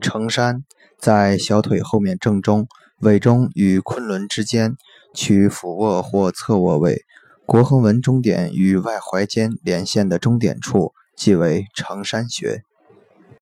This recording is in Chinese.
承山在小腿后面正中尾中与昆仑之间取俯卧或侧卧位。国横纹中点与外踝间连线的中点处即为承山穴。